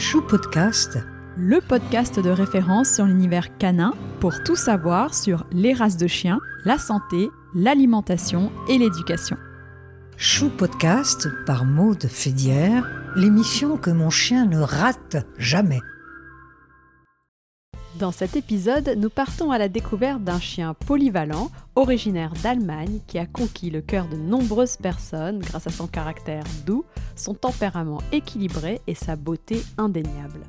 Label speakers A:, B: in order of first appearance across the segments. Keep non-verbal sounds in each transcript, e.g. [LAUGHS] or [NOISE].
A: Chou Podcast,
B: le podcast de référence sur l'univers canin pour tout savoir sur les races de chiens, la santé, l'alimentation et l'éducation.
A: Chou Podcast par Maude Fédière, l'émission que mon chien ne rate jamais.
B: Dans cet épisode, nous partons à la découverte d'un chien polyvalent, originaire d'Allemagne, qui a conquis le cœur de nombreuses personnes grâce à son caractère doux, son tempérament équilibré et sa beauté indéniable.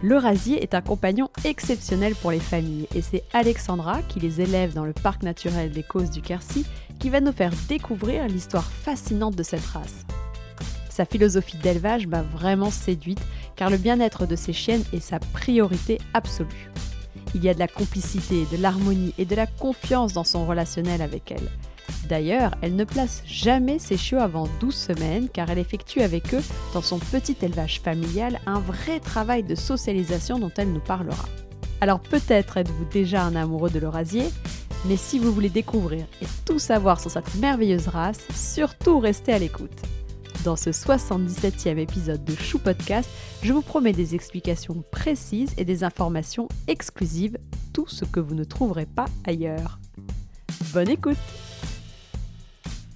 B: Le rasier est un compagnon exceptionnel pour les familles et c'est Alexandra, qui les élève dans le parc naturel des Causes du Quercy, qui va nous faire découvrir l'histoire fascinante de cette race. Sa philosophie d'élevage m'a vraiment séduite car le bien-être de ses chiennes est sa priorité absolue. Il y a de la complicité, de l'harmonie et de la confiance dans son relationnel avec elle. D'ailleurs, elle ne place jamais ses chiots avant 12 semaines car elle effectue avec eux, dans son petit élevage familial, un vrai travail de socialisation dont elle nous parlera. Alors peut-être êtes-vous déjà un amoureux de l'Eurasier, mais si vous voulez découvrir et tout savoir sur cette merveilleuse race, surtout restez à l'écoute. Dans ce 77e épisode de Chou Podcast, je vous promets des explications précises et des informations exclusives, tout ce que vous ne trouverez pas ailleurs. Bonne écoute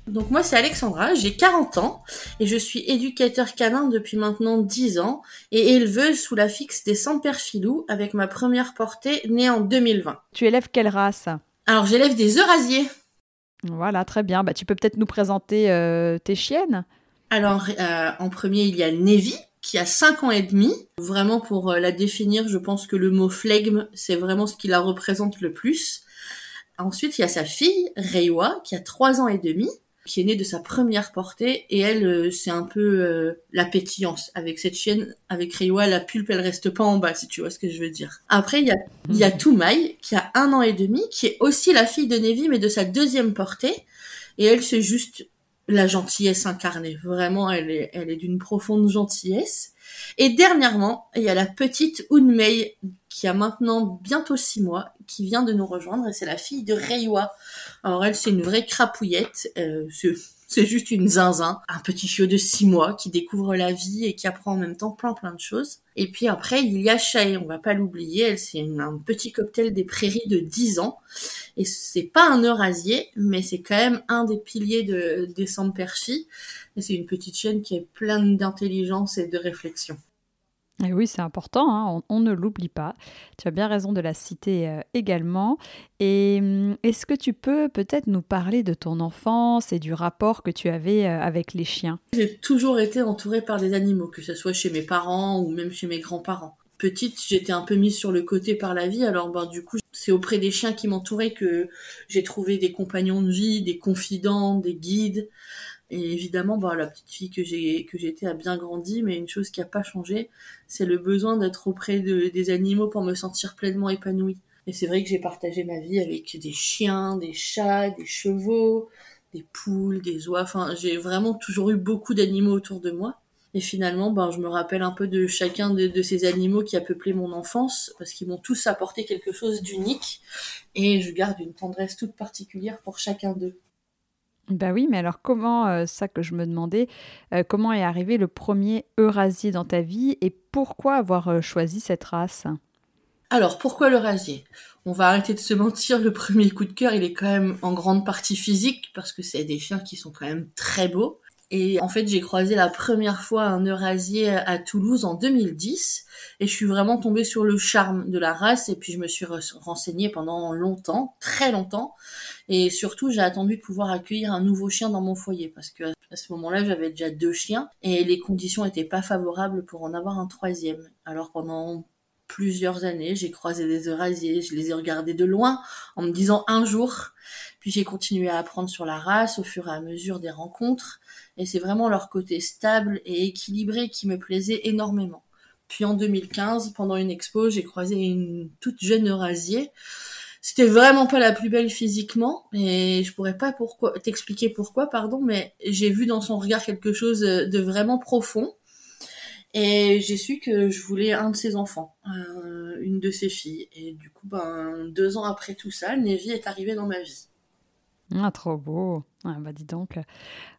C: donc moi c'est Alexandra, j'ai 40 ans et je suis éducateur canin depuis maintenant 10 ans et éleveuse sous la fixe des Saint-Père-Filou avec ma première portée née en 2020.
B: Tu élèves quelle race?
C: Alors j'élève des Eurasiers.
B: Voilà, très bien. Bah, tu peux peut-être nous présenter euh, tes chiennes
C: alors, euh, en premier, il y a Nevi, qui a 5 ans et demi. Vraiment, pour euh, la définir, je pense que le mot flegme, c'est vraiment ce qui la représente le plus. Ensuite, il y a sa fille, Reiwa, qui a 3 ans et demi, qui est née de sa première portée. Et elle, euh, c'est un peu la pétillance. Avec cette chienne, avec Reiwa, la pulpe, elle reste pas en bas, si tu vois ce que je veux dire. Après, il y a, il y a Toumaï, qui a un an et demi, qui est aussi la fille de Nevi, mais de sa deuxième portée. Et elle, c'est juste la gentillesse incarnée. Vraiment, elle est, elle est d'une profonde gentillesse. Et dernièrement, il y a la petite Unmei qui a maintenant bientôt six mois, qui vient de nous rejoindre et c'est la fille de Reiwa. Alors elle, c'est une vraie crapouillette. Euh, c'est juste une zinzin, un petit chiot de six mois qui découvre la vie et qui apprend en même temps plein plein de choses. Et puis après, il y a Chae, on va pas l'oublier, elle c'est un petit cocktail des prairies de 10 ans. Et c'est pas un eurasier, mais c'est quand même un des piliers de, des Samperchi. Et c'est une petite chienne qui est pleine d'intelligence et de réflexion.
B: Et oui, c'est important, hein, on, ne l'oublie pas. Tu as bien raison de la citer euh, également. Et hum, est-ce que tu peux peut-être nous parler de ton enfance et du rapport que tu avais euh, avec les chiens?
C: J'ai toujours été entourée par des animaux, que ce soit chez mes parents ou même chez mes grands-parents. Petite, j'étais un peu mise sur le côté par la vie, alors ben, du coup, c'est auprès des chiens qui m'entouraient que j'ai trouvé des compagnons de vie, des confidents, des guides. Et évidemment, bah, la petite fille que j'ai que j'étais a bien grandi, mais une chose qui a pas changé, c'est le besoin d'être auprès de, des animaux pour me sentir pleinement épanouie. Et c'est vrai que j'ai partagé ma vie avec des chiens, des chats, des chevaux, des poules, des oies. Enfin, j'ai vraiment toujours eu beaucoup d'animaux autour de moi. Et finalement, ben, je me rappelle un peu de chacun de, de ces animaux qui a peuplé mon enfance, parce qu'ils m'ont tous apporté quelque chose d'unique. Et je garde une tendresse toute particulière pour chacun d'eux.
B: Bah oui, mais alors comment, euh, ça que je me demandais, euh, comment est arrivé le premier Eurasier dans ta vie et pourquoi avoir euh, choisi cette race?
C: Alors, pourquoi l'Eurasier? On va arrêter de se mentir, le premier coup de cœur, il est quand même en grande partie physique, parce que c'est des chiens qui sont quand même très beaux. Et en fait, j'ai croisé la première fois un Eurasier à Toulouse en 2010 et je suis vraiment tombée sur le charme de la race. Et puis je me suis renseignée pendant longtemps, très longtemps. Et surtout j'ai attendu de pouvoir accueillir un nouveau chien dans mon foyer. Parce que à ce moment-là j'avais déjà deux chiens. Et les conditions étaient pas favorables pour en avoir un troisième. Alors pendant plusieurs années, j'ai croisé des Eurasiers, je les ai regardés de loin en me disant un jour, puis j'ai continué à apprendre sur la race au fur et à mesure des rencontres et c'est vraiment leur côté stable et équilibré qui me plaisait énormément. Puis en 2015, pendant une expo, j'ai croisé une toute jeune Eurasier. C'était vraiment pas la plus belle physiquement, et je pourrais pas pourquoi t'expliquer pourquoi, pardon, mais j'ai vu dans son regard quelque chose de vraiment profond. Et j'ai su que je voulais un de ses enfants, euh, une de ses filles. Et du coup, ben, deux ans après tout ça, Nevi est arrivée dans ma vie.
B: Ah, trop beau. Ah, bah dis donc.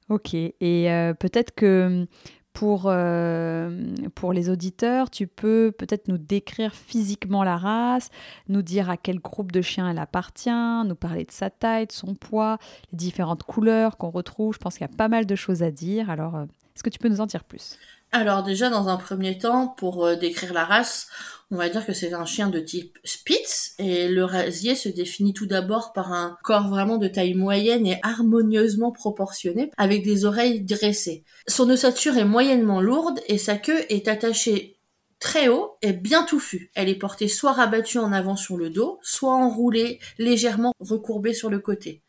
B: Ok. Et euh, peut-être que pour, euh, pour les auditeurs, tu peux peut-être nous décrire physiquement la race, nous dire à quel groupe de chiens elle appartient, nous parler de sa taille, de son poids, les différentes couleurs qu'on retrouve. Je pense qu'il y a pas mal de choses à dire. Alors, est-ce que tu peux nous en dire plus?
C: Alors déjà, dans un premier temps, pour euh, décrire la race, on va dire que c'est un chien de type Spitz et le rasier se définit tout d'abord par un corps vraiment de taille moyenne et harmonieusement proportionné avec des oreilles dressées. Son ossature est moyennement lourde et sa queue est attachée très haut et bien touffue. Elle est portée soit rabattue en avant sur le dos, soit enroulée légèrement recourbée sur le côté.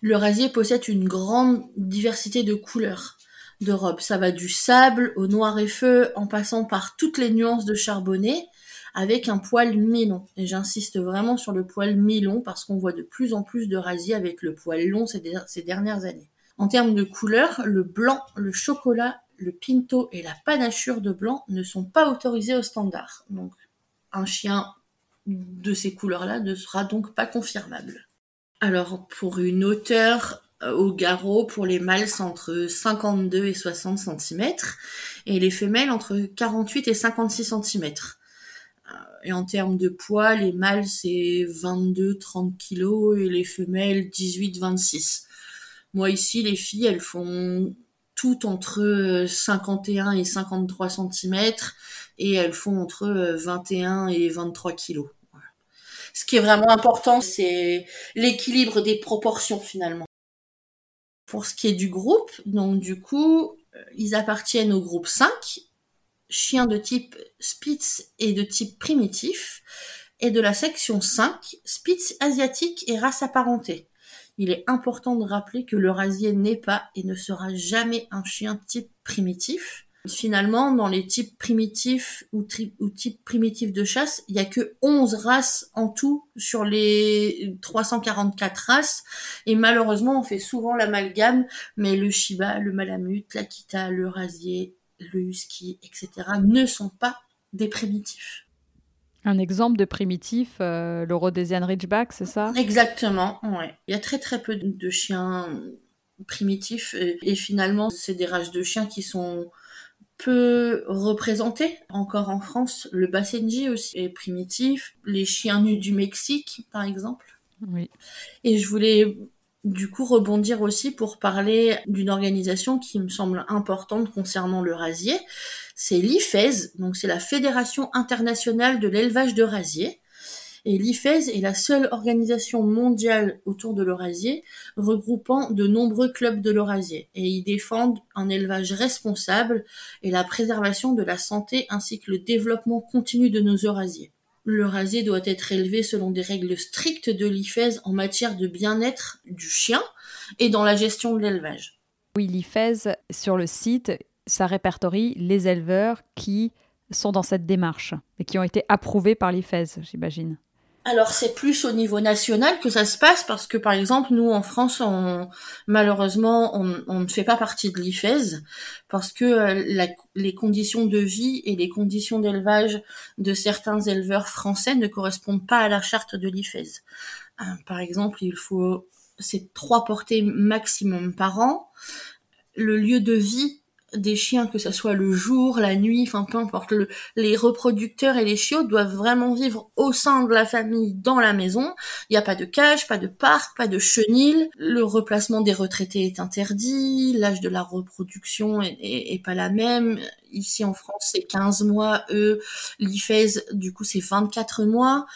C: Le rasier possède une grande diversité de couleurs de robe. Ça va du sable au noir et feu en passant par toutes les nuances de charbonné avec un poil mi-long. Et j'insiste vraiment sur le poil mi-long parce qu'on voit de plus en plus de rasiers avec le poil long ces, dernières années. En termes de couleurs, le blanc, le chocolat, le pinto et la panachure de blanc ne sont pas autorisés au standard. Donc un chien de ces couleurs-là ne sera donc pas confirmable. Alors pour une hauteur au garrot pour les mâles c'est entre 52 et 60 cm et les femelles entre 48 et 56 cm. Euh, et en termes de poids, les mâles c'est 22-30 kg et les femelles 18-26. Moi ici, les filles, elles font toutes entre 51 et 53 cm et elles font entre 21 et 23 kg. Ce qui est vraiment important, c'est l'équilibre des proportions finalement. Pour ce qui est du groupe, donc du coup, euh, ils appartiennent au groupe 5, chiens de type Spitz et de type primitif, et de la section 5, Spitz asiatique et race apparentée. Il est important de rappeler que le rasier n'est pas et ne sera jamais un chien type primitif. Finalement, dans les types primitifs ou, types primitifs de chasse, il y a que 11 races en tout sur les 344 races. Et malheureusement, on fait souvent l'amalgame, mais le Shiba, le Malamute, l'Akita, le Rasier, le Husky, etc. ne sont pas des primitifs.
B: Un exemple de primitif, euh, le Rhodesian Ridgeback, c'est ça?
C: Exactement, ouais. Il y a très très peu de chiens primitifs et, et finalement, c'est des races de chiens qui sont peu représentés encore en France. Le Basenji aussi est primitif, les chiens nus du Mexique, par exemple.
B: Oui.
C: Et je voulais du coup rebondir aussi pour parler d'une organisation qui me semble importante concernant le rasier. C'est l'IFES, donc c'est la Fédération internationale de l'élevage de rasier. Et l'IFES est la seule organisation mondiale autour de l'eurasier, regroupant de nombreux clubs de l'eurasier. Et ils défendent un élevage responsable et la préservation de la santé ainsi que le développement continu de nos eurasiers. Le rasier doit être élevé selon des règles strictes de l'IFES en matière de bien-être du chien et dans la gestion de l'élevage.
B: Oui, l'IFES, sur le site, ça répertorie les éleveurs qui sont dans cette démarche et qui ont été approuvés par l'IFES, j'imagine.
C: Alors c'est plus au niveau national que ça se passe parce que par exemple nous en France on malheureusement on, ne fait pas partie de l'IFES parce que euh, les conditions de vie et les conditions d'élevage de certains éleveurs français ne correspondent pas à la charte de l'IFES. Euh, par exemple il faut c'est trois portées maximum par an. Le lieu de vie des chiens, que ce soit le jour, la nuit, enfin peu importe, les reproducteurs et les chiots doivent vraiment vivre au sein de la famille, dans la maison. Il n'y a pas de cage, pas de parc, pas de chenil. Le replacement des retraités est interdit. L'âge de la reproduction est, pas la même. Ici en France, c'est 15 mois. Eux, l'IFES, du coup, c'est 24 mois.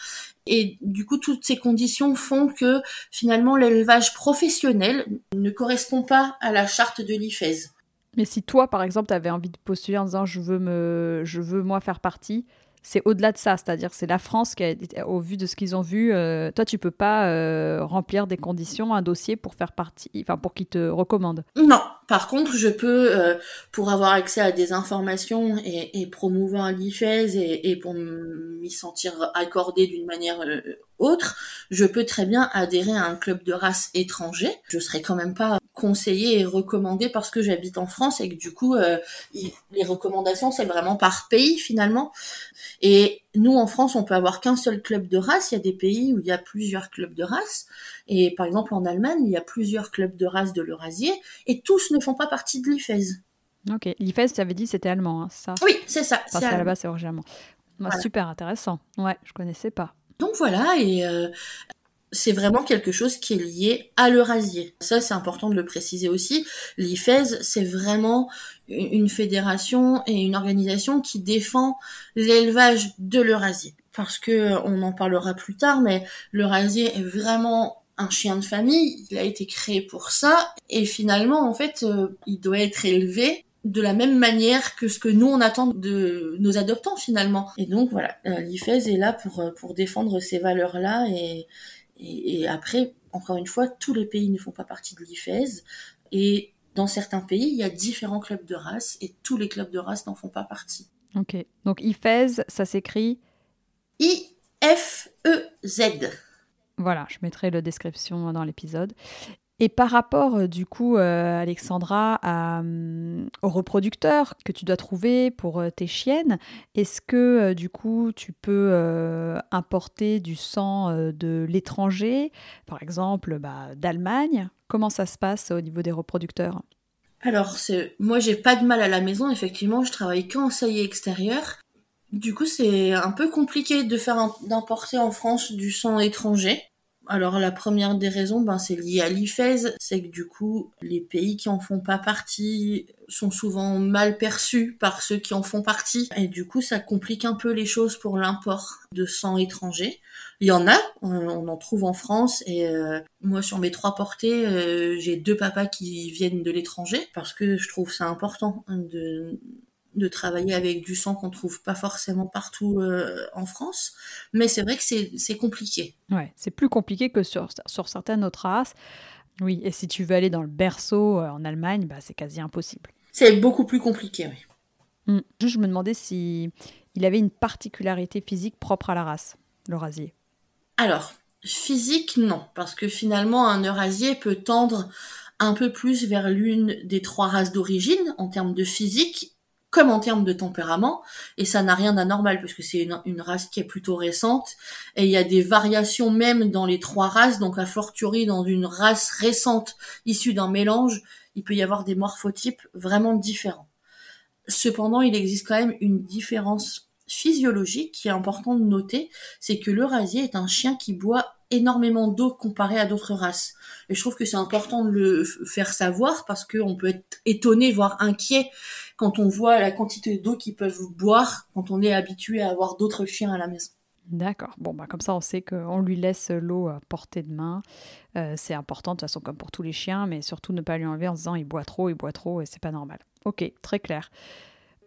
C: Et du coup, toutes ces conditions font que finalement l'élevage professionnel ne correspond pas à la charte de l'IFES.
B: Mais si toi, par exemple, tu avais envie de postuler en disant je veux, me, je veux moi faire partie, c'est au-delà de ça, c'est-à-dire c'est la France qui, a, au vu de ce qu'ils ont vu, euh, toi tu peux pas euh, remplir des conditions, un dossier pour faire partie, enfin pour qu'ils te recommandent.
C: Non, par contre je peux, euh, pour avoir accès à des informations et, et promouvoir l'IFES et, et pour m'y sentir accordé d'une manière autre, je peux très bien adhérer à un club de race étranger. Je serai quand même pas conseillé et recommandé parce que j'habite en France et que du coup euh, les recommandations c'est vraiment par pays finalement. Et nous en France on peut avoir qu'un seul club de race. Il y a des pays où il y a plusieurs clubs de race et par exemple en Allemagne il y a plusieurs clubs de race de l'Eurasier et tous ne font pas partie de l'IFES
B: Ok. L'IFES, tu avais dit c'était allemand, hein, ça?
C: Oui, c'est ça.
B: La
C: allemand.
B: base, c'est origine allemand. Bah,
C: Voilà.
B: Super intéressant. Ouais, je connaissais pas.
C: Donc voilà, et euh, c'est vraiment quelque chose qui est lié à l'Eurasier. Ça, c'est important de le préciser aussi. L'IFES, c'est vraiment une une fédération et une organisation qui défend l'élevage de l'Eurasier. Parce que, on en parlera plus tard, mais l'Eurasier est vraiment un chien de famille, il a été créé pour ça, et finalement, en fait, euh, il doit être élevé de la même manière que ce que nous on attend de nos adoptants finalement. Et donc voilà, euh, l'IFES est là pour euh, pour défendre ces valeurs-là et, et et après encore une fois, tous les pays ne font pas partie de l'IFES et dans certains pays, il y a différents clubs de race et tous les clubs de race n'en font pas partie.
B: Ok. Donc IFES, ça s'écrit.
C: I F E Z.
B: Voilà, je mettrai la description dans l'épisode. Et par rapport, euh, du coup, euh, Alexandra, hum, aux reproducteurs que tu dois trouver pour euh, tes chiennes, est-ce que, du coup, tu peux importer du sang de l'étranger, par exemple bah, d'Allemagne? Comment ça se passe au niveau des reproducteurs?
C: Alors, moi, j'ai pas de mal à la maison. Effectivement, je travaille qu'en saillie extérieur. Du coup, c'est un peu compliqué de faire d'importer en France du sang étranger. Alors, la première des raisons, ben, c'est lié à l'IFES. C'est que du coup, les pays qui en font pas partie sont souvent mal perçus par ceux qui en font partie. Et du coup, ça complique un peu les choses pour l'import de sang étranger. Il y en a, on, en trouve en France et euh, moi sur mes trois portées, euh, j'ai deux papas qui viennent de l'étranger parce que je trouve ça important de de travailler avec du sang qu'on trouve pas forcément partout euh, en France, mais c'est vrai que c'est compliqué.
B: Ouais, c'est plus compliqué que sur, sur certaines autres races. Oui, et si tu veux aller dans le berceau euh, en Allemagne, bah, c'est quasi impossible.
C: C'est beaucoup plus compliqué, oui.
B: Mm. Juste, je me demandais si il avait une particularité physique propre à la race, le rasier.
C: Alors, physique, non, parce que finalement, un eurasier peut tendre un peu plus vers l'une des trois races d'origine en termes de physique comme en termes de tempérament, et ça n'a rien d'anormal puisque c'est une, race qui est plutôt récente, et il y a des variations même dans les trois races, donc a fortiori dans une race récente issue d'un mélange, il peut y avoir des morphotypes vraiment différents. Cependant, il existe quand même une différence physiologique qui est importante de noter, c'est que le rasier est un chien qui boit énormément d'eau comparé à d'autres races. Et je trouve que c'est important de le faire savoir parce qu'on peut être étonné, voire inquiet quand on voit la quantité d'eau qu'ils peuvent boire quand on est habitué à avoir d'autres chiens à la maison.
B: D'accord. Bon, bah, comme ça, on sait qu'on lui laisse l'eau à portée de main. Euh, c'est important, de toute façon, comme pour tous les chiens, mais surtout ne pas lui enlever en se disant il boit trop, il boit trop, et c'est pas normal. Ok, très clair.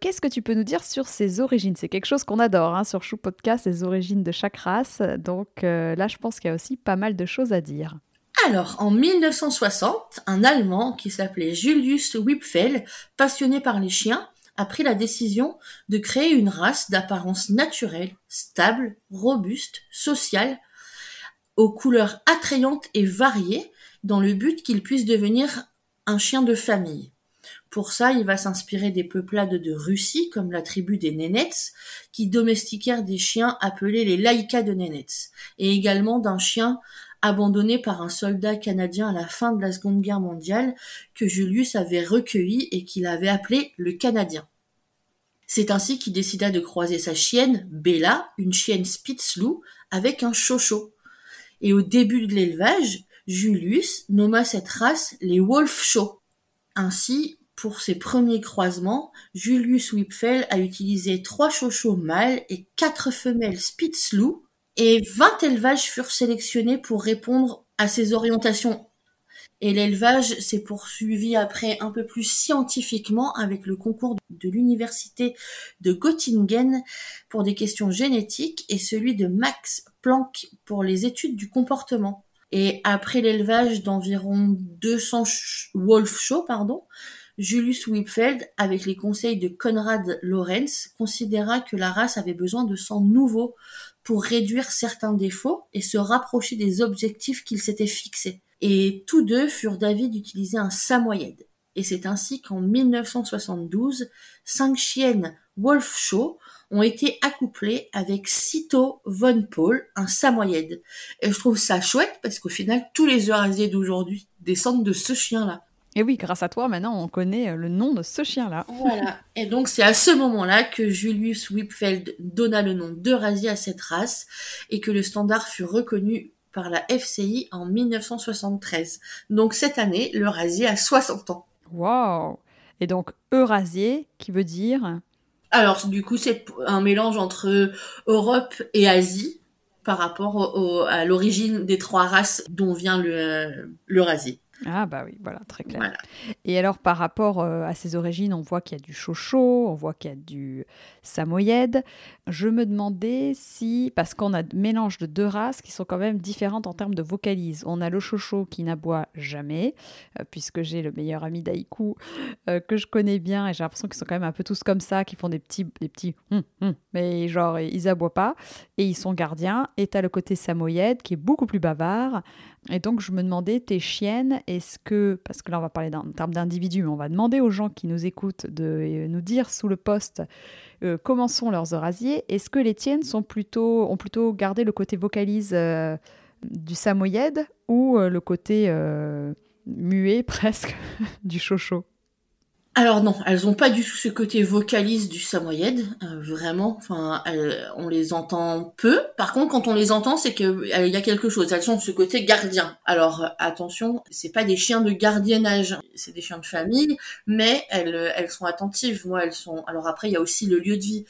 B: Qu'est-ce que tu peux nous dire sur ses origines? C'est quelque chose qu'on adore hein, sur Chou Podcast, les origines de chaque race. Donc euh, là, je pense qu'il y a aussi pas mal de choses à dire.
C: Alors, en 1960, un Allemand qui s'appelait Julius Wipfel, passionné par les chiens, a pris la décision de créer une race d'apparence naturelle, stable, robuste, sociale, aux couleurs attrayantes et variées, dans le but qu'il puisse devenir un chien de famille. Pour ça, il va s'inspirer des peuplades de Russie, comme la tribu des Nénets, qui domestiquèrent des chiens appelés les laïkas de Nénets, et également d'un chien abandonné par un soldat canadien à la fin de la Seconde Guerre mondiale que Julius avait recueilli et qu'il avait appelé le Canadien. C'est ainsi qu'il décida de croiser sa chienne, Bella, une chienne Spitzlou, avec un chocho. Et au début de l'élevage, Julius nomma cette race les Wolf Show. Ainsi, pour ses premiers croisements, Julius Wipfel a utilisé trois chochos mâles et quatre femelles Spitzlou, et 20 élevages furent sélectionnés pour répondre à ces orientations. Et l'élevage s'est poursuivi après un peu plus scientifiquement avec le concours de l'université de Göttingen pour des questions génétiques et celui de Max Planck pour les études du comportement. Et après l'élevage d'environ 200 wolf show, pardon, Julius Wipfeld, avec les conseils de Konrad Lorenz, considéra que la race avait besoin de sang nouveau pour réduire certains défauts et se rapprocher des objectifs qu'il s'était fixés. Et tous deux furent d'avis d'utiliser un samoyed. Et c'est ainsi qu'en 1972, cinq chiennes Wolf Show ont été accouplées avec Cito Von Paul, un samoyed. Et je trouve ça chouette parce qu'au final, tous les eurasiers d'aujourd'hui descendent de ce chien-là.
B: Et oui, grâce à toi, maintenant, on connaît le nom de ce chien-là.
C: Voilà. Et donc, c'est à ce moment-là que Julius Whipfeld donna le nom d'Eurasie à cette race et que le standard fut reconnu par la FCI en 1973. Donc, cette année, l'Eurasie a 60 ans.
B: Waouh Et donc, Eurasier, qui veut dire?
C: Alors, du coup, c'est un mélange entre Europe et Asie par rapport à l'origine des trois races dont vient l'Eurasie.
B: Ah bah oui, voilà, très clair. Et alors par rapport euh, à ses origines, on voit qu'il y a du chocho, on voit qu'il y a du samoyède. Je me demandais si, parce qu'on a mélange de deux races qui sont quand même différentes en termes de vocalise. On a le chocho qui n'aboie jamais, euh, puisque j'ai le meilleur ami d'Aïkou euh, que je connais bien et j'ai l'impression qu'ils sont quand même un peu tous comme ça, qui font des petits, des petits, hum, hum, mais genre ils aboient pas et ils sont gardiens. Et tu as le côté samoyède qui est beaucoup plus bavard. Et donc, je me demandais, tes chiennes, est-ce que, parce que là, on va parler en termes d'individus, mais on va demander aux gens qui nous écoutent de euh, nous dire sous le poste euh, comment sont leurs eurasiers. Est-ce que les tiennes ont plutôt gardé le côté vocalise euh, du samoyède ou le côté muet [LAUGHS] presque du chocho
C: alors non, elles ont pas du tout ce côté vocaliste du samoyède, euh, vraiment. Enfin, on les entend peu. Par contre, quand on les entend, c'est qu'il euh, y a quelque chose. Elles sont de ce côté gardien. Alors attention, c'est pas des chiens de gardiennage, c'est des chiens de famille, mais elles, elles sont attentives. Moi, elles sont. Alors après, il y a aussi le lieu de vie.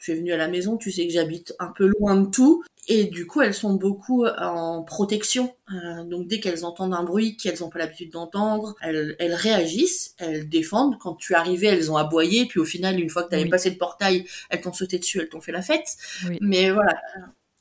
C: Tu, es venu à la maison, tu sais que j'habite un peu loin de tout. Et du coup, elles sont beaucoup en protection. Euh, donc dès qu'elles entendent un bruit qu'elles n'ont pas l'habitude d'entendre, elles, elles, réagissent, elles défendent. Quand tu arrivais, elles ont aboyé. Puis au final, une fois que tu avais passé le portail, elles t'ont sauté dessus, elles t'ont fait la fête. Mais voilà,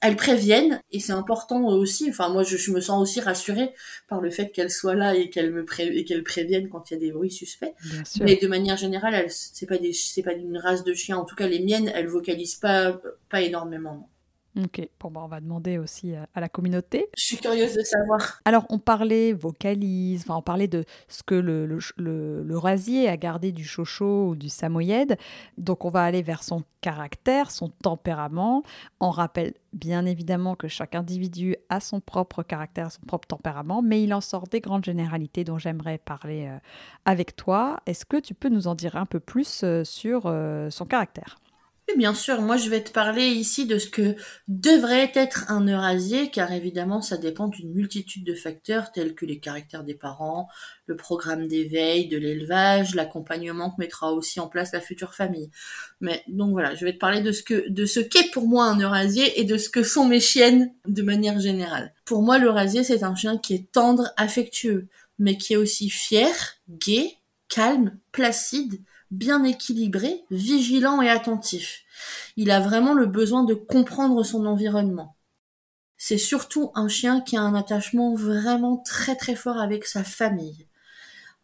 C: elles préviennent. Et c'est important aussi. Enfin, moi, je, je, me sens aussi rassurée par le fait qu'elles soient là et qu'elles me et qu'elles préviennent quand il y a des bruits suspects. Mais de manière générale, c'est pas des, c'est pas une race de chiens. En tout cas, les miennes, elles vocalisent pas, pas énormément.
B: Ok, bon, bah, on va demander aussi à la communauté.
C: Je suis curieuse de savoir.
B: Alors, on parlait vocalise, enfin, on parlait de ce que le, le, le, rasier a gardé du chocho ou du samoyède. Donc, on va aller vers son caractère, son tempérament. On rappelle bien évidemment que chaque individu a son propre caractère, son propre tempérament, mais il en sort des grandes généralités dont j'aimerais parler euh, avec toi. Est-ce que tu peux nous en dire un peu plus euh, sur euh, son caractère?
C: Bien sûr, moi je vais te parler ici de ce que devrait être un eurasier, car évidemment ça dépend d'une multitude de facteurs tels que les caractères des parents, le programme d'éveil, de l'élevage, l'accompagnement que mettra aussi en place la future famille. Mais donc voilà, je vais te parler de ce que de ce qu'est pour moi un eurasier et de ce que sont mes chiennes de manière générale. Pour moi, l'eurasier c'est un chien qui est tendre, affectueux, mais qui est aussi fier, gai, calme, placide bien équilibré, vigilant et attentif. Il a vraiment le besoin de comprendre son environnement. C'est surtout un chien qui a un attachement vraiment très très fort avec sa famille.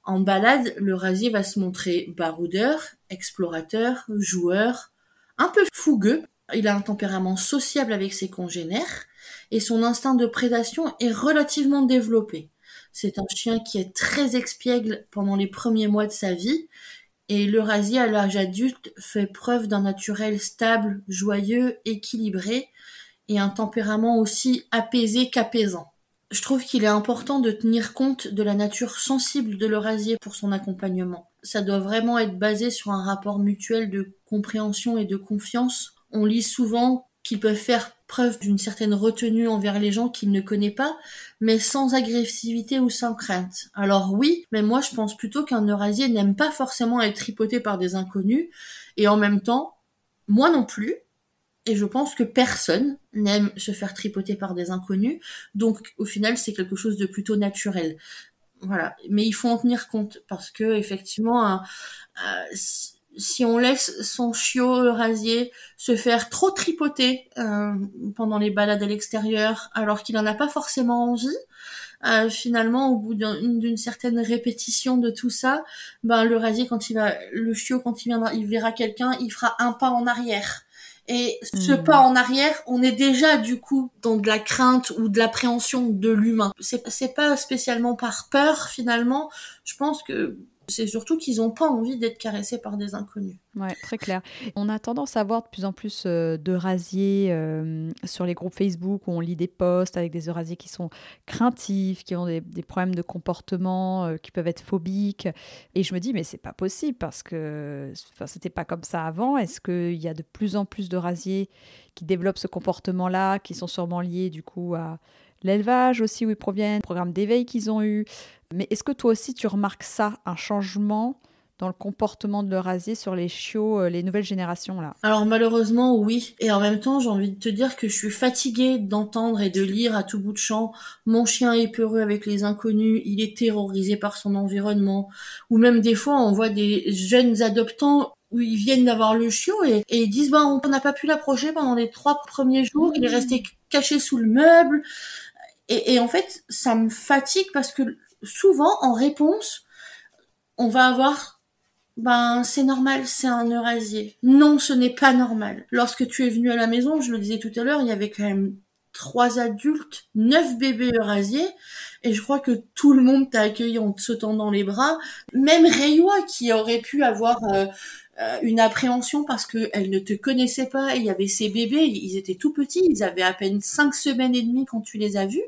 C: En balade, le rasier va se montrer baroudeur, explorateur, joueur, un peu fougueux. Il a un tempérament sociable avec ses congénères et son instinct de prédation est relativement développé. C'est un chien qui est très expiègle pendant les premiers mois de sa vie et l'Eurasie à l'âge adulte fait preuve d'un naturel stable, joyeux, équilibré et un tempérament aussi apaisé qu'apaisant. Je trouve qu'il est important de tenir compte de la nature sensible de l'Eurasier pour son accompagnement. Ça doit vraiment être basé sur un rapport mutuel de compréhension et de confiance. On lit souvent qu'ils peuvent faire preuve d'une certaine retenue envers les gens qu'il ne connaît pas, mais sans agressivité ou sans crainte. Alors oui, mais moi je pense plutôt qu'un Eurasier n'aime pas forcément être tripoté par des inconnus, et en même temps, moi non plus, et je pense que personne n'aime se faire tripoter par des inconnus, donc au final c'est quelque chose de plutôt naturel. Voilà, mais il faut en tenir compte parce que effectivement, si on laisse son chiot rasier se faire trop tripoter euh, pendant les balades à l'extérieur alors qu'il n'en a pas forcément envie, euh, finalement au bout d'une certaine répétition de tout ça, ben le rasier quand il va, le chiot quand il viendra, il verra quelqu'un, il fera un pas en arrière. Et ce hmm. pas en arrière, on est déjà du coup dans de la crainte ou de l'appréhension de l'humain. C'est c'est pas spécialement par peur finalement. Je pense que C'est surtout qu'ils n'ont pas envie d'être caressés par des inconnus.
B: Ouais, très clair. On a tendance à voir de plus en plus euh, de rasiers euh, sur les groupes Facebook où on lit des posts avec des rasiers qui sont craintifs, qui ont des, problèmes de comportement, euh, qui peuvent être phobiques. Et je me dis, mais c'est pas possible parce que c'était pas comme ça avant. Est-ce qu'il y a de plus en plus de rasiers qui développent ce comportement-là, qui sont sûrement liés du coup à l'élevage aussi où ils proviennent, le programme d'éveil qu'ils ont eu. Mais est-ce que toi aussi tu remarques ça, un changement dans le comportement de l'Eurasie sur les chiots, euh, les nouvelles générations là?
C: Alors malheureusement oui, et en même temps j'ai envie de te dire que je suis fatiguée d'entendre et de lire à tout bout de champ mon chien est peureux avec les inconnus, il est terrorisé par son environnement, ou même des fois on voit des jeunes adoptants où ils viennent d'avoir le chiot et, ils disent bah on n'a pas pu l'approcher pendant les trois premiers jours, il est resté caché sous le meuble, et, en fait, ça me fatigue parce que souvent, en réponse, on va avoir ben c'est normal, c'est un eurasier. Non, ce n'est pas normal. Lorsque tu es venu à la maison, je le disais tout à l'heure, il y avait quand même trois adultes, neuf bébés eurasiers, et je crois que tout le monde t'a accueilli en te sautant dans les bras. Même Reiwa, qui aurait pu avoir euh, euh, une appréhension parce qu'elle ne te connaissait pas. Il y avait ses bébés, ils étaient tout petits, ils avaient à peine cinq semaines et demie quand tu les as vus.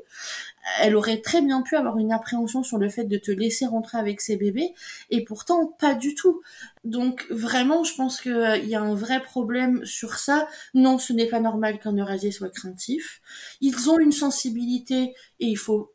C: Elle aurait très bien pu avoir une appréhension sur le fait de te laisser rentrer avec ses bébés, et pourtant pas du tout. Donc vraiment, je pense qu'il euh, y a un vrai problème sur ça. Non, ce n'est pas normal qu'un eurasier soit craintif. Ils ont une sensibilité et il faut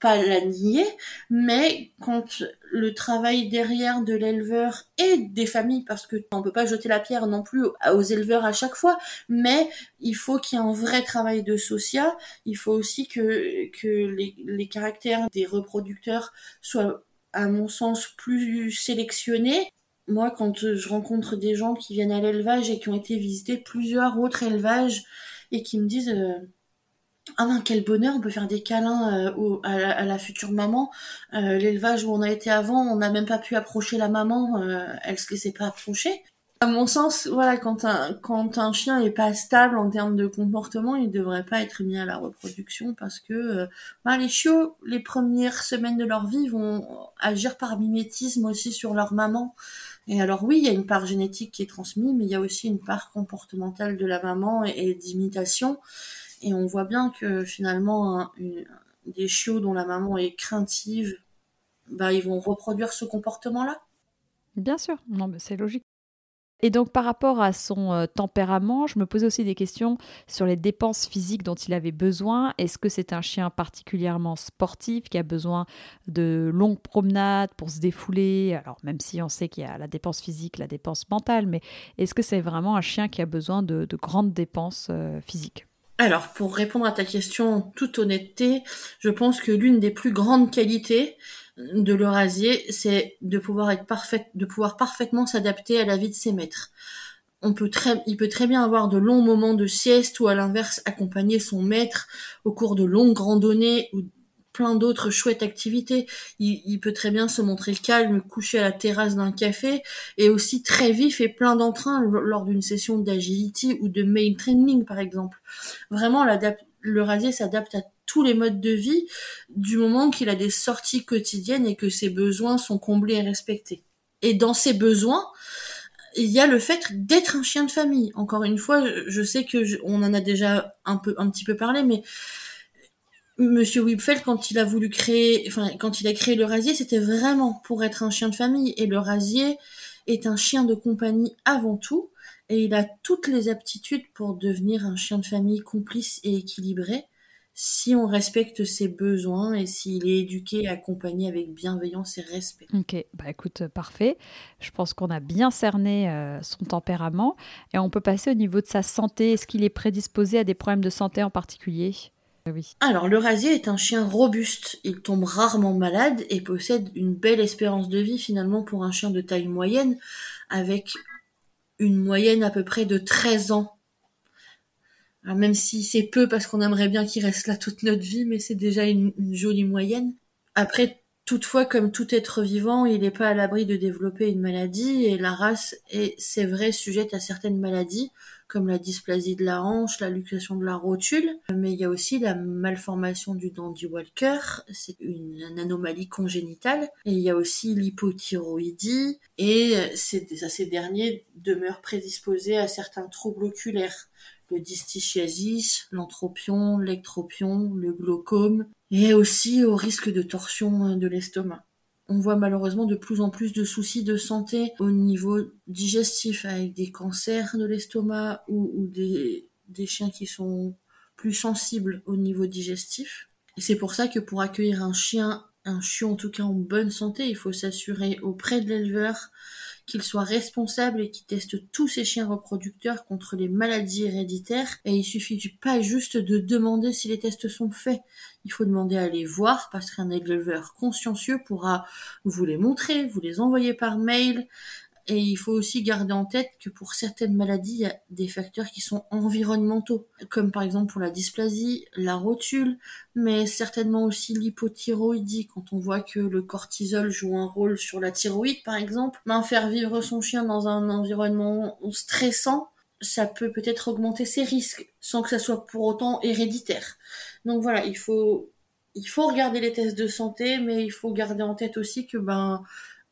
C: pas la nier, mais quand le travail derrière de l'éleveur et des familles, parce que on peut pas jeter la pierre non plus aux éleveurs à chaque fois, mais il faut qu'il y ait un vrai travail de social. Il faut aussi que, que les, les caractères des reproducteurs soient, à mon sens, plus sélectionnés. Moi, quand je rencontre des gens qui viennent à l'élevage et qui ont été visiter plusieurs autres élevages et qui me disent euh, ah non, quel bonheur, on peut faire des câlins euh, à, la, future maman. Euh, l'élevage où on a été avant, on n'a même pas pu approcher la maman, euh, elle se laissait pas approcher. À mon sens, voilà, quand un, quand un chien est pas stable en termes de comportement, il devrait pas être mis à la reproduction parce que bah, les chiots, les premières semaines de leur vie, vont agir par mimétisme aussi sur leur maman. Et alors oui, il y a une part génétique qui est transmise, mais il y a aussi une part comportementale de la maman et d'imitation. Et on voit bien que finalement, des chiots dont la maman est craintive, bah, ils vont reproduire ce comportement-là.
B: Bien sûr, non, mais c'est logique. Et donc par rapport à son euh, tempérament, je me posais aussi des questions sur les dépenses physiques dont il avait besoin. Est-ce que c'est un chien particulièrement sportif qui a besoin de longues promenades pour se défouler? Alors même si on sait qu'il y a la dépense physique, la dépense mentale, mais est-ce que c'est vraiment un chien qui a besoin de, grandes dépenses euh, physiques?
C: Alors, pour répondre à ta question en toute honnêteté, je pense que l'une des plus grandes qualités de l'Eurasier, c'est de pouvoir être parfait, de pouvoir parfaitement s'adapter à la vie de ses maîtres. On peut très, il peut très bien avoir de longs moments de sieste ou à l'inverse accompagner son maître au cours de longues randonnées ou plein d'autres chouettes activités. Il, peut très bien se montrer calme, coucher à la terrasse d'un café, et aussi très vif et plein d'entrain lors d'une session d'agility ou de main training, par exemple. Vraiment, le rasier s'adapte à tous les modes de vie du moment qu'il a des sorties quotidiennes et que ses besoins sont comblés et respectés. Et dans ses besoins, il y a le fait d'être un chien de famille. Encore une fois, je sais que on en a déjà un un petit peu parlé, mais Monsieur Whipfeld, quand il a voulu créer, enfin, quand il a créé le rasier, c'était vraiment pour être un chien de famille. Et le rasier est un chien de compagnie avant tout. Et il a toutes les aptitudes pour devenir un chien de famille complice et équilibré si on respecte ses besoins et s'il est éduqué et accompagné avec bienveillance et respect.
B: Ok, bah écoute, parfait. Je pense qu'on a bien cerné euh, son tempérament et on peut passer au niveau de sa santé. Est-ce qu'il est prédisposé à des problèmes de santé en particulier?
C: Alors, le rasier est un chien robuste. Il tombe rarement malade et possède une belle espérance de vie finalement pour un chien de taille moyenne, avec une moyenne à peu près de 13 ans. même si c'est peu parce qu'on aimerait bien qu'il reste là toute notre vie, mais c'est déjà une, jolie moyenne. Après, Toutefois, comme tout être vivant, il n'est pas à l'abri de développer une maladie et la race est, c'est vrai, sujette à certaines maladies comme la dysplasie de la hanche, la luxation de la rotule, mais il y a aussi la malformation du dandy Walker, c'est une, anomalie congénitale, et il y a aussi l'hypothyroïdie, et ces, derniers demeurent prédisposés à certains troubles oculaires. Le dystichiasis, l'anthropion, l'ectropion, le glaucome, et aussi au risque de torsion de l'estomac. On voit malheureusement de plus en plus de soucis de santé au niveau digestif avec des cancers de l'estomac ou, des, chiens qui sont plus sensibles au niveau digestif. C'est pour ça que pour accueillir un chien, un chiot en tout cas en bonne santé, il faut s'assurer auprès de l'éleveur qu'il soit responsable et qu'il teste tous ses chiens reproducteurs contre les maladies héréditaires. Et il suffit pas juste de demander si les tests sont faits. Il faut demander à les voir parce qu'un éleveur consciencieux pourra vous les montrer, vous les envoyer par mail, et il faut aussi garder en tête que pour certaines maladies, il y a des facteurs qui sont environnementaux, comme par exemple pour la dysplasie, la rotule, mais certainement aussi l'hypothyroïdie, quand on voit que le cortisol joue un rôle sur la thyroïde par exemple. Ben, faire vivre son chien dans un environnement stressant, ça peut peut-être augmenter ses risques, sans que ça soit pour autant héréditaire. Donc voilà, il faut, il faut regarder les tests de santé, mais il faut garder en tête aussi que ben,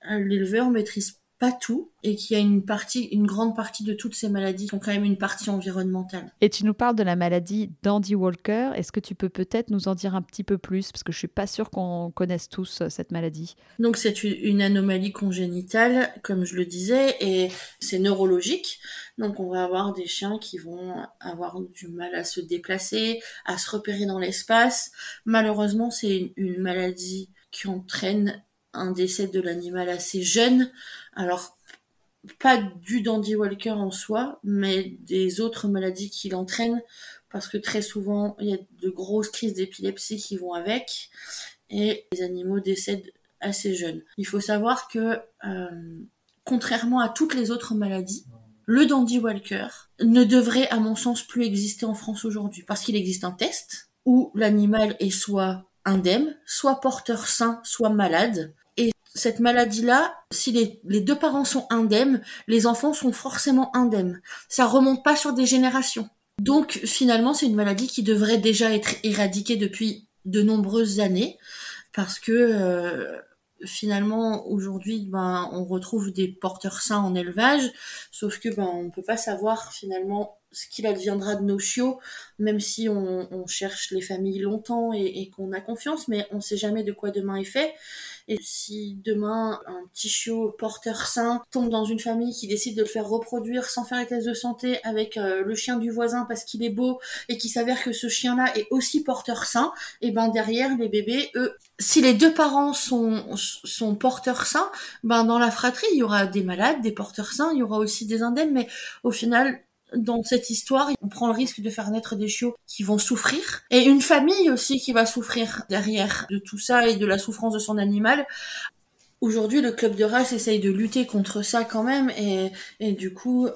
C: l'éleveur maîtrise pas tout et qu'il y a une partie, une grande partie de toutes ces maladies qui ont quand même une partie environnementale.
B: Et tu nous parles de la maladie d'Andy Walker. Est-ce que tu peux peut-être nous en dire un petit peu plus? Parce que je suis pas sûre qu'on connaisse tous euh, cette maladie.
C: Donc c'est une anomalie congénitale, comme je le disais, et c'est neurologique. Donc on va avoir des chiens qui vont avoir du mal à se déplacer, à se repérer dans l'espace. Malheureusement, c'est une maladie qui entraîne un décès de l'animal assez jeune. Alors, pas du dandy walker en soi, mais des autres maladies qui l'entraînent, parce que très souvent, il y a de grosses crises d'épilepsie qui vont avec, et les animaux décèdent assez jeunes. Il faut savoir que, euh, contrairement à toutes les autres maladies, le dandy walker ne devrait, à mon sens, plus exister en France aujourd'hui, parce qu'il existe un test où l'animal est soit indemne, soit porteur sain, soit malade, cette maladie-là, si les, deux parents sont indemnes, les enfants sont forcément indemnes. Ça remonte pas sur des générations. Donc finalement, c'est une maladie qui devrait déjà être éradiquée depuis de nombreuses années, parce que euh, finalement aujourd'hui, ben, on retrouve des porteurs sains en élevage, sauf que ben, on peut pas savoir finalement ce qu'il adviendra de nos chiots, même si on, cherche les familles longtemps et, et qu'on a confiance, mais on sait jamais de quoi demain est fait. Et si demain un petit chiot porteur sain tombe dans une famille qui décide de le faire reproduire sans faire les tests de santé avec euh, le chien du voisin parce qu'il est beau et qui s'avère que ce chien-là est aussi porteur sain, et ben derrière les bébés, eux, si les deux parents sont, sont porteurs sains, ben dans la fratrie, il y aura des malades, des porteurs sains, il y aura aussi des indemnes, mais au final, dans cette histoire, on prend le risque de faire naître des chiots qui vont souffrir et une famille aussi qui va souffrir derrière de tout ça et de la souffrance de son animal. Aujourd'hui, le club de race essaye de lutter contre ça quand même et, du coup,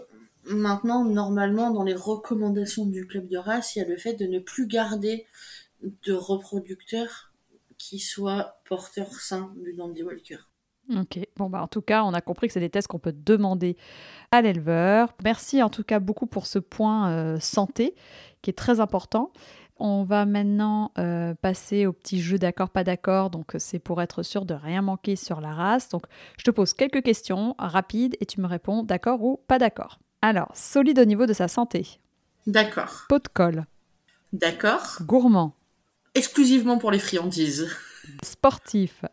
C: maintenant, normalement, dans les recommandations du club de race, il y a le fait de ne plus garder de reproducteurs qui soient porteurs sains du Dandy Walker.
B: Ok, bon bah en tout cas, on a compris que c'est des tests qu'on peut demander à l'éleveur. Merci en tout cas beaucoup pour ce point euh, santé qui est très important. On va maintenant euh, passer au petit jeu d'accord, pas d'accord. Donc, c'est pour être sûr de rien manquer sur la race. Donc, je te pose quelques questions rapides et tu me réponds d'accord ou pas d'accord. Alors, solide au niveau de sa santé.
C: D'accord.
B: Pot de colle.
C: D'accord.
B: Gourmand.
C: Exclusivement pour les friandises.
B: Sportif.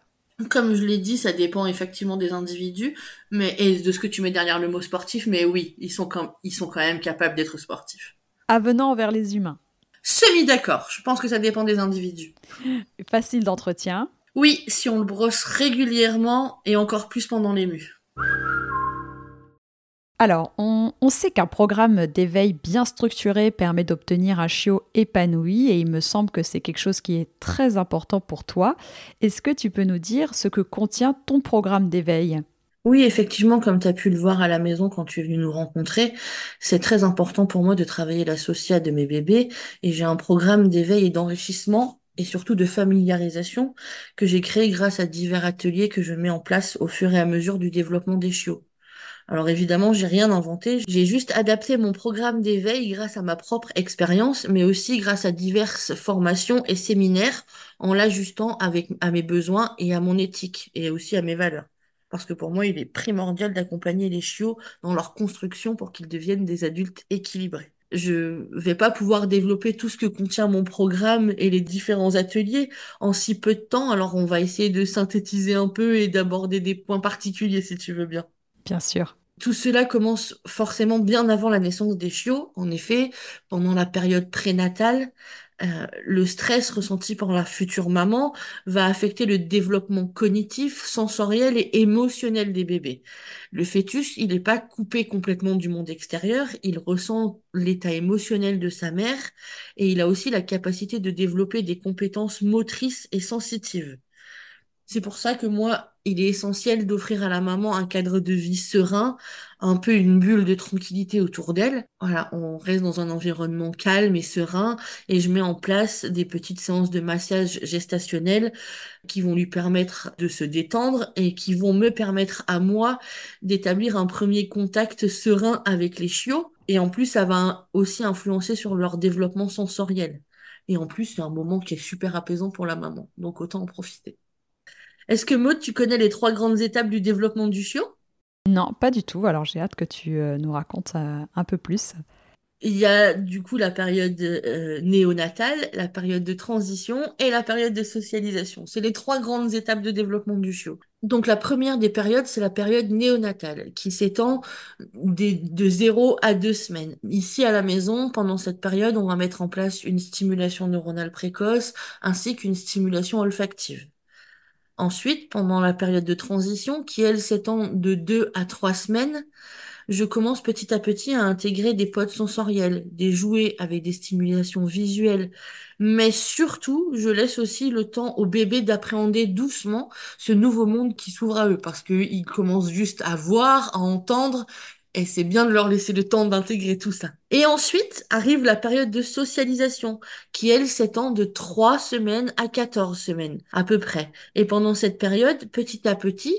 C: Comme je l'ai dit, ça dépend effectivement des individus, mais et de ce que tu mets derrière le mot sportif, mais oui, ils sont quand, ils sont quand même capables d'être sportifs.
B: Avenant envers les humains.
C: Semi d'accord, je pense que ça dépend des individus. [LAUGHS]
B: Facile d'entretien.
C: Oui, si on le brosse régulièrement et encore plus pendant les mues.
B: Alors, on, sait qu'un programme d'éveil bien structuré permet d'obtenir un chiot épanoui et il me semble que c'est quelque chose qui est très important pour toi. Est-ce que tu peux nous dire ce que contient ton programme d'éveil?
C: Oui, effectivement, comme tu as pu le voir à la maison quand tu es venu nous rencontrer, c'est très important pour moi de travailler l'associat de mes bébés et j'ai un programme d'éveil et d'enrichissement et surtout de familiarisation que j'ai créé grâce à divers ateliers que je mets en place au fur et à mesure du développement des chiots. Alors évidemment, j'ai rien inventé, j'ai juste adapté mon programme d'éveil grâce à ma propre expérience, mais aussi grâce à diverses formations et séminaires en l'ajustant avec à mes besoins et à mon éthique et aussi à mes valeurs. Parce que pour moi, il est primordial d'accompagner les chiots dans leur construction pour qu'ils deviennent des adultes équilibrés je vais pas pouvoir développer tout ce que contient mon programme et les différents ateliers en si peu de temps. Alors on va essayer de synthétiser un peu et d'aborder des points particuliers si tu veux bien.
B: Bien sûr.
C: Tout cela commence forcément bien avant la naissance des chiots. En effet, pendant la période prénatale, euh, le stress ressenti par la future maman va affecter le développement cognitif, sensoriel et émotionnel des bébés. Le fœtus, il n'est pas coupé complètement du monde extérieur, il ressent l'état émotionnel de sa mère et il a aussi la capacité de développer des compétences motrices et sensitives. C'est pour ça que moi, il est essentiel d'offrir à la maman un cadre de vie serein, un peu une bulle de tranquillité autour d'elle. Voilà, on reste dans un environnement calme et serein et je mets en place des petites séances de massage gestationnel qui vont lui permettre de se détendre et qui vont me permettre à moi d'établir un premier contact serein avec les chiots. Et en plus, ça va aussi influencer sur leur développement sensoriel. Et en plus, c'est un moment qui est super apaisant pour la maman. Donc autant en profiter. Est-ce que Maud, tu connais les trois grandes étapes du développement du chiot?
B: Non, pas du tout. Alors j'ai hâte que tu euh, nous racontes euh, un peu plus.
C: Il y a du coup la période euh, néonatale, la période de transition et la période de socialisation. C'est les trois grandes étapes de développement du chiot. Donc la première des périodes, c'est la période néonatale qui s'étend de 0 à 2 semaines. Ici à la maison, pendant cette période, on va mettre en place une stimulation neuronale précoce ainsi qu'une stimulation olfactive. Ensuite, pendant la période de transition, qui elle s'étend de deux à trois semaines, je commence petit à petit à intégrer des pods sensoriels, des jouets avec des stimulations visuelles. Mais surtout, je laisse aussi le temps au bébé d'appréhender doucement ce nouveau monde qui s'ouvre à eux, parce qu'ils commencent juste à voir, à entendre, et c'est bien de leur laisser le temps d'intégrer tout ça. Et ensuite arrive la période de socialisation, qui elle s'étend de 3 semaines à 14 semaines, à peu près. Et pendant cette période, petit à petit,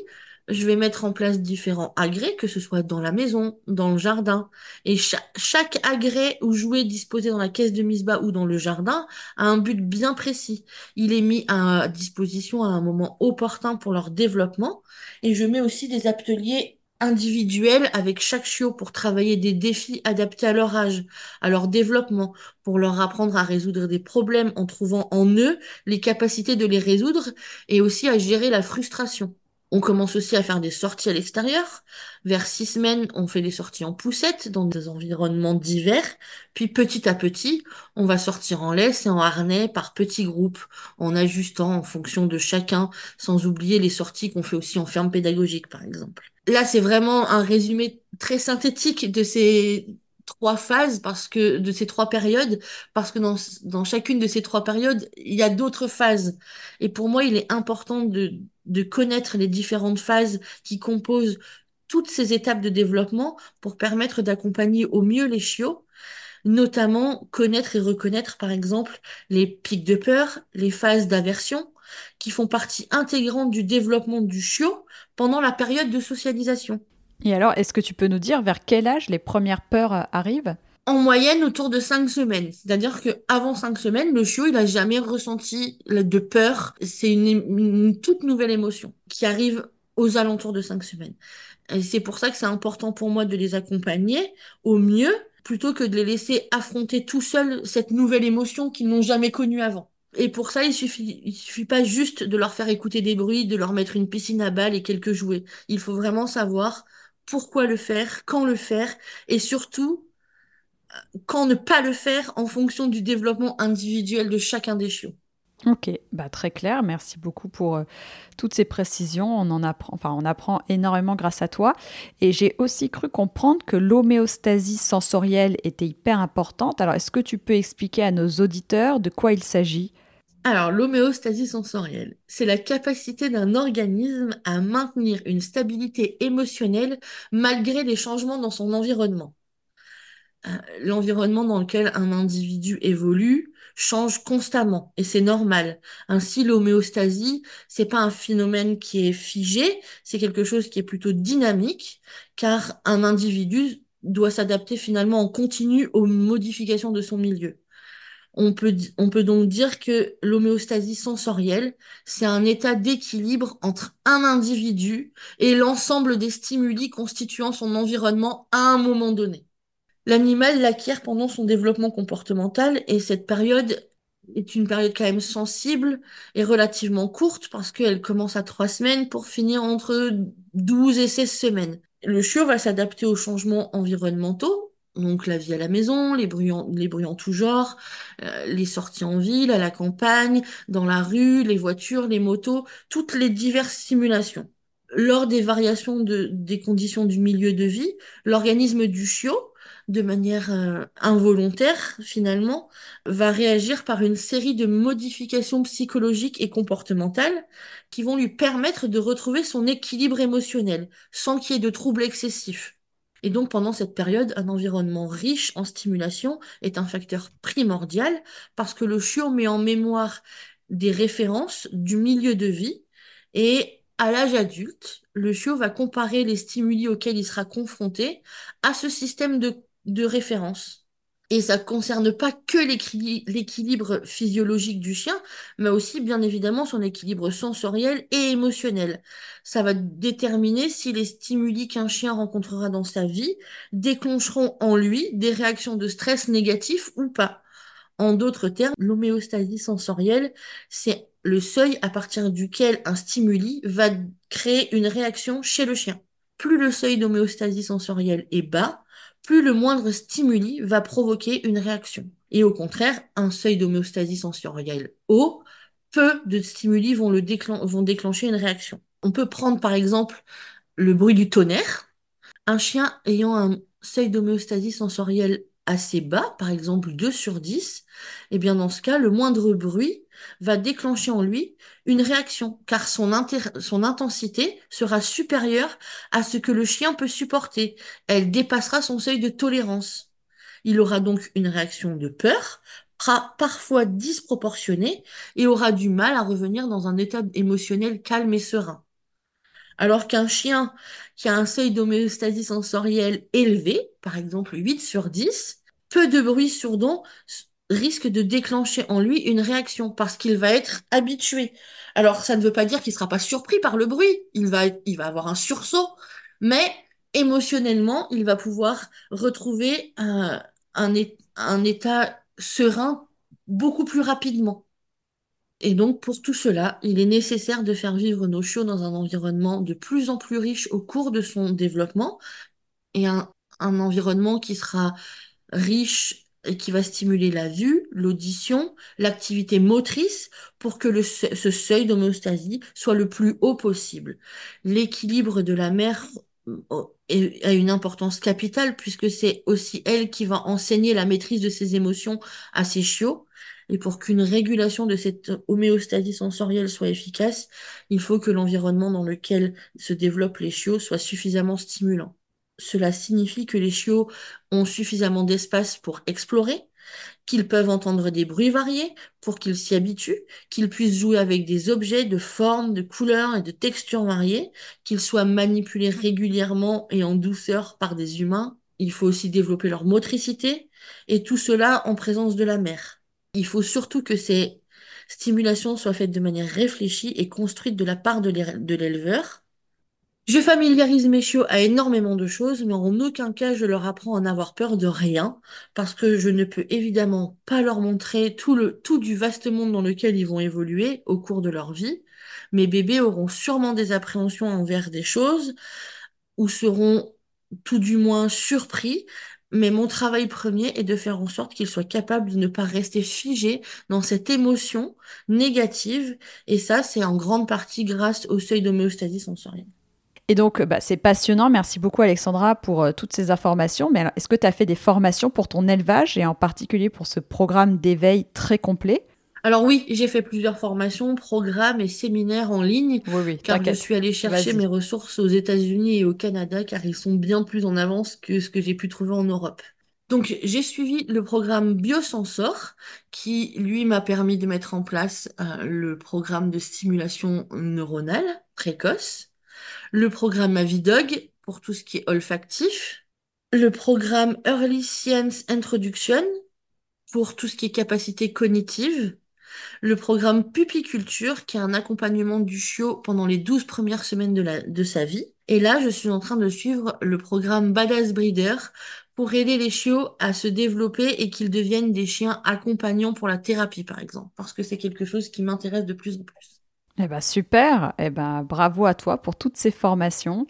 C: je vais mettre en place différents agrès, que ce soit dans la maison, dans le jardin. Et chaque agrès ou jouet disposé dans la caisse de Misba ou dans le jardin a un but bien précis. Il est mis à disposition à un moment opportun pour leur développement. Et je mets aussi des ateliers individuel avec chaque chiot pour travailler des défis adaptés à leur âge, à leur développement, pour leur apprendre à résoudre des problèmes en trouvant en eux les capacités de les résoudre et aussi à gérer la frustration. On commence aussi à faire des sorties à l'extérieur. Vers six semaines, on fait des sorties en poussette dans des environnements divers. Puis petit à petit, on va sortir en laisse et en harnais par petits groupes, en ajustant en fonction de chacun, sans oublier les sorties qu'on fait aussi en ferme pédagogique, par exemple. Là, c'est vraiment un résumé très synthétique de ces trois phases parce que de ces trois périodes parce que dans, dans chacune de ces trois périodes il y a d'autres phases. Et pour moi il est important de, de connaître les différentes phases qui composent toutes ces étapes de développement pour permettre d'accompagner au mieux les chiots notamment connaître et reconnaître par exemple les pics de peur les phases d'aversion qui font partie intégrante du développement du chiot pendant la période de socialisation.
B: Et alors, est-ce que tu peux nous dire vers quel âge les premières peurs euh, arrivent?
C: En moyenne autour de 5 semaines. C'est-à-dire que avant 5 semaines, le chiot, il a jamais ressenti de peur. C'est une, toute nouvelle émotion qui arrive aux alentours de 5 semaines. Et c'est pour ça que c'est important pour moi de les accompagner au mieux plutôt que de les laisser affronter tout seuls cette nouvelle émotion qu'ils n'ont jamais connue avant. Et pour ça, il suffit, suffit pas juste de leur faire écouter des bruits, de leur mettre une piscine à balles et quelques jouets. Il faut vraiment savoir pourquoi le faire, quand le faire, et surtout euh, quand ne pas le faire en fonction du développement individuel de chacun des chiots.
B: Ok, bah très clair. Merci beaucoup pour euh, toutes ces précisions. On en apprend, enfin, on apprend énormément grâce à toi. Et j'ai aussi cru comprendre que l'homéostasie sensorielle était hyper importante. Alors, est-ce que tu peux expliquer à nos auditeurs de quoi il s'agit?
C: Alors, l'homéostasie sensorielle, c'est la capacité d'un organisme à maintenir une stabilité émotionnelle malgré les changements dans son environnement. euh, l'environnement dans lequel un individu évolue change constamment et c'est normal. Ainsi, l'homéostasie, c'est pas un phénomène qui est figé, c'est quelque chose qui est plutôt dynamique car un individu doit s'adapter finalement en continu aux modifications de son milieu. On peut, on peut donc dire que l'homéostasie sensorielle, c'est un état d'équilibre entre un individu et l'ensemble des stimuli constituant son environnement à un moment donné. L'animal l'acquiert pendant son développement comportemental et cette période est une période quand même sensible et relativement courte parce qu'elle commence à trois semaines pour finir entre 12 et 16 semaines. Le chiot va s'adapter aux changements environnementaux, donc la vie à la maison, les bruits en, les bruits en tout genre, euh, les sorties en ville, à la campagne, dans la rue, les voitures, les motos, toutes les diverses simulations. Lors des variations de, des conditions du milieu de vie, l'organisme du chiot de manière euh, involontaire finalement, va réagir par une série de modifications psychologiques et comportementales qui vont lui permettre de retrouver son équilibre émotionnel sans qu'il y ait de troubles excessifs. Et donc pendant cette période, un environnement riche en stimulation est un facteur primordial parce que le chiot met en mémoire des références du milieu de vie et à l'âge adulte, le chiot va comparer les stimuli auxquels il sera confronté à ce système de de référence. Et ça concerne pas que l'équilibre physiologique du chien, mais aussi bien évidemment son équilibre sensoriel et émotionnel. Ça va déterminer si les stimuli qu'un chien rencontrera dans sa vie déclencheront en lui des réactions de stress négatifs ou pas. En d'autres termes, l'homéostasie sensorielle, c'est le seuil à partir duquel un stimuli va créer une réaction chez le chien. Plus le seuil d'homéostasie sensorielle est bas, plus le moindre stimuli va provoquer une réaction. Et au contraire, un seuil d'homéostasie sensorielle haut, peu de stimuli vont, le vont déclencher une réaction. On peut prendre par exemple le bruit du tonnerre. Un chien ayant un seuil d'homéostasie sensorielle assez bas, par exemple 2 sur 10, et eh bien dans ce cas, le moindre bruit va déclencher en lui une réaction, car son, intensité sera supérieure à ce que le chien peut supporter. Elle dépassera son seuil de tolérance. Il aura donc une réaction de peur, parfois disproportionnée, et aura du mal à revenir dans un état émotionnel calme et serein. Alors qu'un chien qui a un seuil d'homéostasie sensorielle élevé, par exemple 8 sur 10, peu de bruit sourdant risque de déclencher en lui une réaction parce qu'il va être habitué. Alors ça ne veut pas dire qu'il sera pas surpris par le bruit, il va il va avoir un sursaut, mais émotionnellement, il va pouvoir retrouver un, un état serein beaucoup plus rapidement. Et donc, pour tout cela, il est nécessaire de faire vivre nos chiots dans un environnement de plus en plus riche au cours de son développement et un, un environnement qui sera riche qui va stimuler la vue, l'audition, l'activité motrice pour que ce seuil d'homéostasie soit le plus haut possible. L'équilibre de la mère euh, a une importance capitale puisque c'est aussi elle qui va enseigner la maîtrise de ses émotions à ses chiots et pour qu'une régulation de cette homéostasie sensorielle soit efficace, il faut que l'environnement dans lequel se développent les chiots soit suffisamment stimulant. Cela signifie que les chiots ont suffisamment d'espace pour explorer, qu'ils peuvent entendre des bruits variés pour qu'ils s'y habituent, qu'ils puissent jouer avec des objets de formes, de couleurs et de textures variées, qu'ils soient manipulés régulièrement et en douceur par des humains. Il faut aussi développer leur motricité, et tout cela en présence de la mère. Il faut surtout que ces stimulations soient faites de manière réfléchie et construites de la part de l'éleveur. Je familiarise mes chiots à énormément de choses, mais en aucun cas je leur apprends à n'avoir peur de rien, parce que je ne peux évidemment pas leur montrer tout le tout du vaste monde dans lequel ils vont évoluer au cours de leur vie. Mes bébés auront sûrement des appréhensions envers des choses, ou seront tout du moins surpris, mais mon travail premier est de faire en sorte qu'ils soient capables de ne pas rester figés dans cette émotion négative. Et ça, c'est en grande partie grâce au seuil d'homéostasie sensorielle.
B: Et donc, bah, c'est passionnant. Merci beaucoup, Alexandra, pour euh, toutes ces informations. Mais est-ce que tu as fait des formations pour ton élevage et en particulier pour ce programme d'éveil très complet?
C: Alors oui, j'ai fait plusieurs formations, programmes et séminaires en ligne,
B: oui, oui,
C: car je suis allée chercher mes ressources aux États-Unis et au Canada, car ils sont bien plus en avance que ce que j'ai pu trouver en Europe. Donc, j'ai suivi le programme Biosensor, qui, lui, m'a permis de mettre en place euh, le programme de stimulation neuronale précoce, le programme Avidog pour tout ce qui est olfactif, le programme Early Science Introduction pour tout ce qui est capacité cognitive, le programme Pupiculture, qui est un accompagnement du chiot pendant les 12 premières semaines de, de sa vie. Et là, je suis en train de suivre le programme Badass Breeder pour aider les chiots à se développer et qu'ils deviennent des chiens accompagnants pour la thérapie, par exemple, parce que c'est quelque chose qui m'intéresse de plus en plus.
B: Eh ben super, eh ben bravo à toi pour toutes ces formations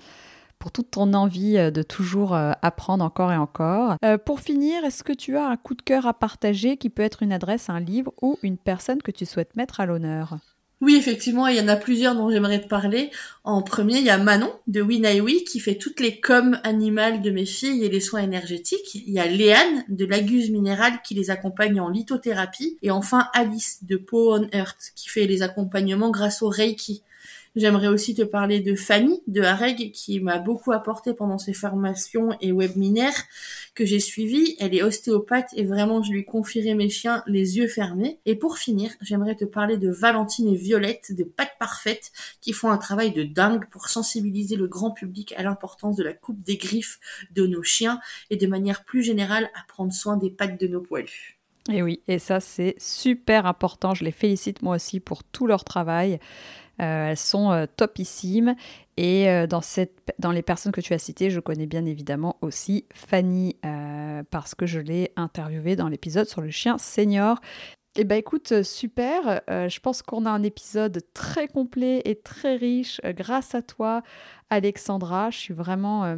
B: pour toute ton envie euh, de toujours euh, apprendre encore et encore. Euh, pour finir, est-ce que tu as un coup de cœur à partager qui peut être une adresse, un livre ou une personne que tu souhaites mettre à l'honneur?
C: Oui, effectivement, il y en a plusieurs dont j'aimerais te parler. En premier, il y a Manon de Winaiwi qui fait toutes les coms animales de mes filles et les soins énergétiques. Il y a Léane de Laguse Minérale qui les accompagne en lithothérapie. Et enfin Alice de Po on Earth qui fait les accompagnements grâce au Reiki. J'aimerais aussi te parler de Fanny de Hareg qui m'a beaucoup apporté pendant ses formations et webinaires que j'ai suivis. Elle est ostéopathe et vraiment je lui confierai mes chiens les yeux fermés. Et pour finir, j'aimerais te parler de Valentine et Violette de Pattes Parfaites qui font un travail de dingue pour sensibiliser le grand public à l'importance de la coupe des griffes de nos chiens et de manière plus générale à prendre soin des pattes de nos poilus.
B: Et oui, et ça c'est super important. Je les félicite moi aussi pour tout leur travail. Euh, elles sont euh, topissimes. Et euh, dans, les personnes que tu as citées, je connais bien évidemment aussi Fanny, parce que je l'ai interviewée dans l'épisode sur le chien senior. Eh bien écoute, super. je pense qu'on a un épisode très complet et très riche grâce à toi, Alexandra. Je suis vraiment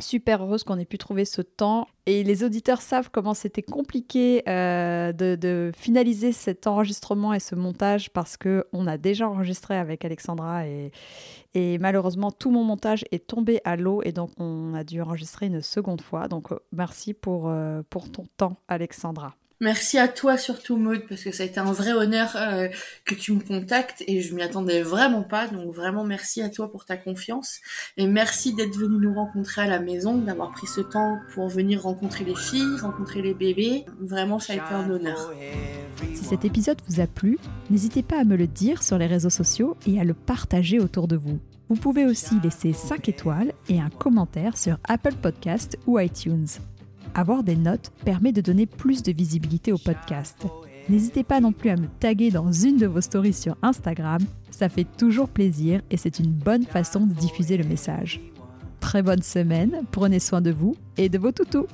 B: super heureuse qu'on ait pu trouver ce temps. Et les auditeurs savent comment c'était compliqué euh, de, finaliser cet enregistrement et ce montage parce qu'on a déjà enregistré avec Alexandra et, et, malheureusement tout mon montage est tombé à l'eau et donc on a dû enregistrer une seconde fois. Donc euh, merci pour, euh, pour ton temps Alexandra.
C: Merci à toi surtout Maud parce que ça a été un vrai honneur euh, que tu me contactes et je m'y attendais vraiment pas donc vraiment merci à toi pour ta confiance et merci d'être venu nous rencontrer à la maison d'avoir pris ce temps pour venir rencontrer les filles rencontrer les bébés vraiment ça a été un honneur.
B: Si cet épisode vous a plu n'hésitez pas à me le dire sur les réseaux sociaux et à le partager autour de vous. Vous pouvez aussi laisser 5 étoiles et un commentaire sur Apple Podcast ou iTunes. Avoir des notes permet de donner plus de visibilité au podcast. N'hésitez pas non plus à me taguer dans une de vos stories sur Instagram, ça fait toujours plaisir et c'est une bonne façon de diffuser le message. Très bonne semaine, prenez soin de vous et de vos toutous